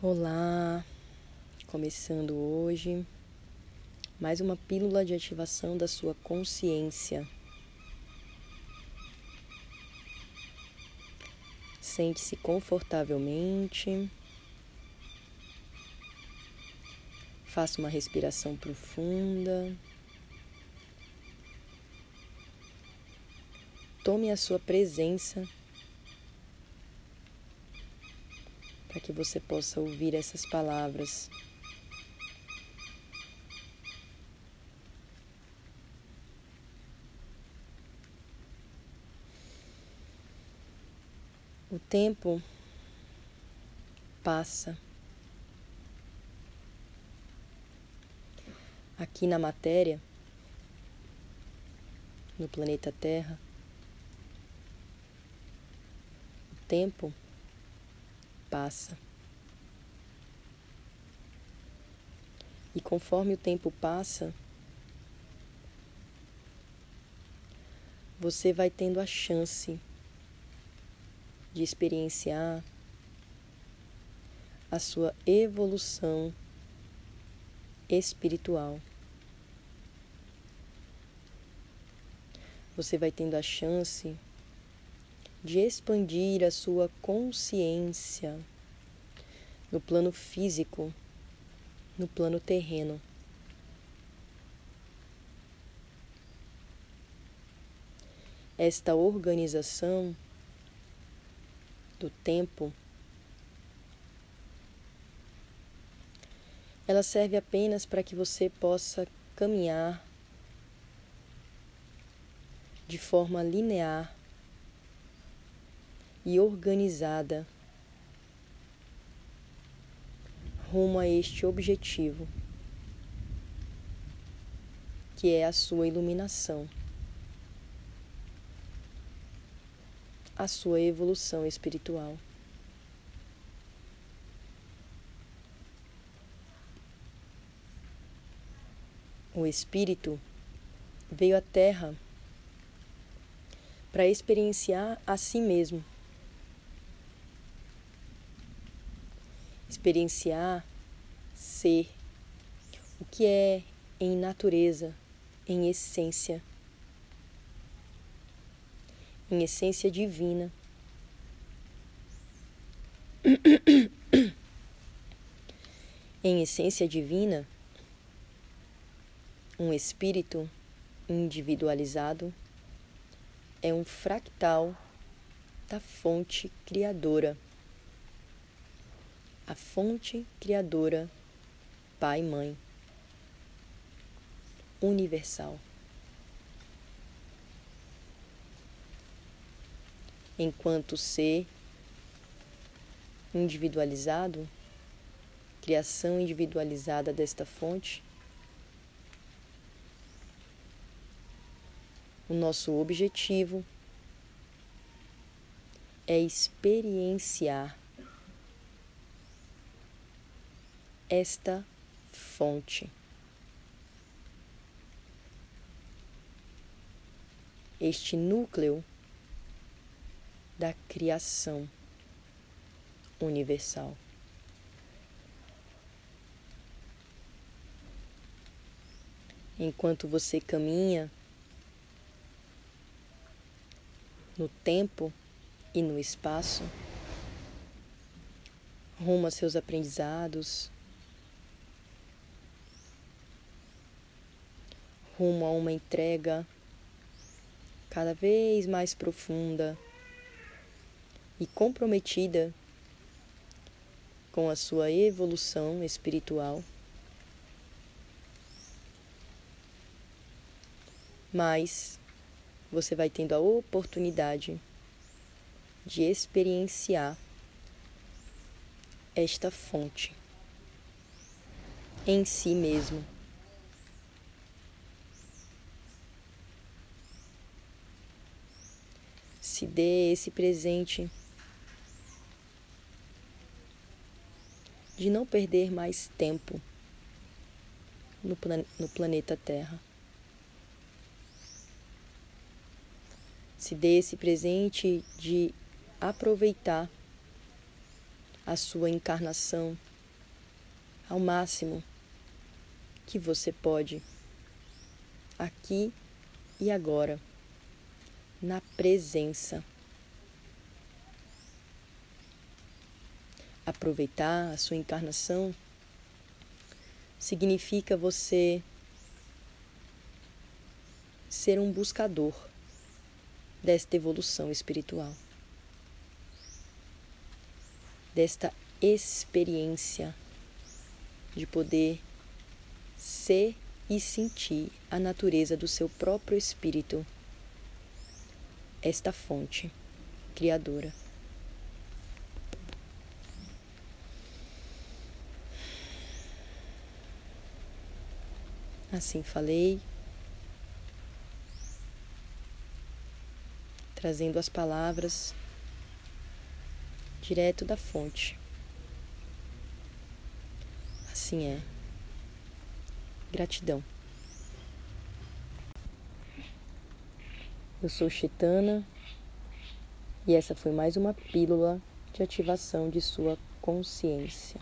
Olá, começando hoje mais uma pílula de ativação da sua consciência. Sente-se confortavelmente. Faça uma respiração profunda. Tome a sua presença que você possa ouvir essas palavras. O tempo passa. Aqui na matéria, no planeta Terra, o tempo passa. E conforme o tempo passa, você vai tendo a chance de experienciar a sua evolução espiritual. Você vai tendo a chance de expandir a sua consciência no plano físico, no plano terreno. Esta organização do tempo ela serve apenas para que você possa caminhar de forma linear e organizada rumo a este objetivo, que é a sua iluminação, a sua evolução espiritual. O Espírito veio à Terra para experienciar a si mesmo. Experienciar ser o que é em natureza, em essência, em essência divina. em essência divina, um espírito individualizado é um fractal da fonte criadora a fonte criadora, Pai Mãe, universal. Enquanto ser individualizado, criação individualizada desta fonte, o nosso objetivo é experienciar esta fonte. Este núcleo da criação universal. Enquanto você caminha no tempo e no espaço, rumo a seus aprendizados, rumo a uma entrega cada vez mais profunda e comprometida com a sua evolução espiritual. Mas você vai tendo a oportunidade de experienciar esta fonte em si mesmo. Se dê esse presente de não perder mais tempo no, plan no planeta Terra. Se dê esse presente de aproveitar a sua encarnação ao máximo que você pode, aqui e agora, na presença. Aproveitar a sua encarnação significa você ser um buscador desta evolução espiritual, desta experiência de poder ser e sentir a natureza do seu próprio espírito, esta fonte criadora. Assim falei, trazendo as palavras direto da fonte. Assim é. Gratidão. Eu sou Chitana e essa foi mais uma pílula de ativação de sua consciência.